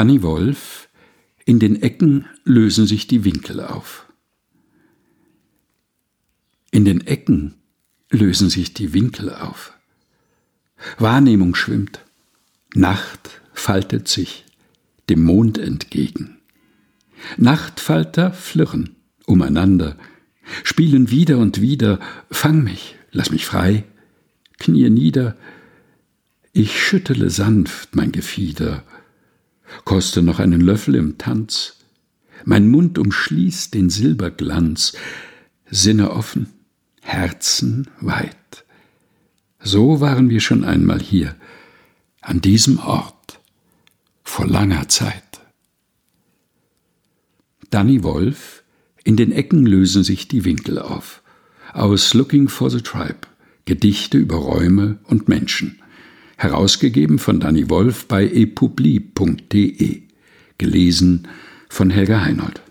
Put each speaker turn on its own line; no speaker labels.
Danny Wolf In den Ecken lösen sich die Winkel auf. In den Ecken lösen sich die Winkel auf. Wahrnehmung schwimmt. Nacht faltet sich dem Mond entgegen. Nachtfalter flirren umeinander, spielen wieder und wieder, fang mich, lass mich frei, knie nieder, ich schüttele sanft mein Gefieder, koste noch einen Löffel im Tanz, mein Mund umschließt den Silberglanz, Sinne offen, Herzen weit. So waren wir schon einmal hier, an diesem Ort, vor langer Zeit. Danny Wolf, in den Ecken lösen sich die Winkel auf. Aus Looking for the Tribe, Gedichte über Räume und Menschen herausgegeben von Danny Wolf bei epubli.de, gelesen von Helga Heinold.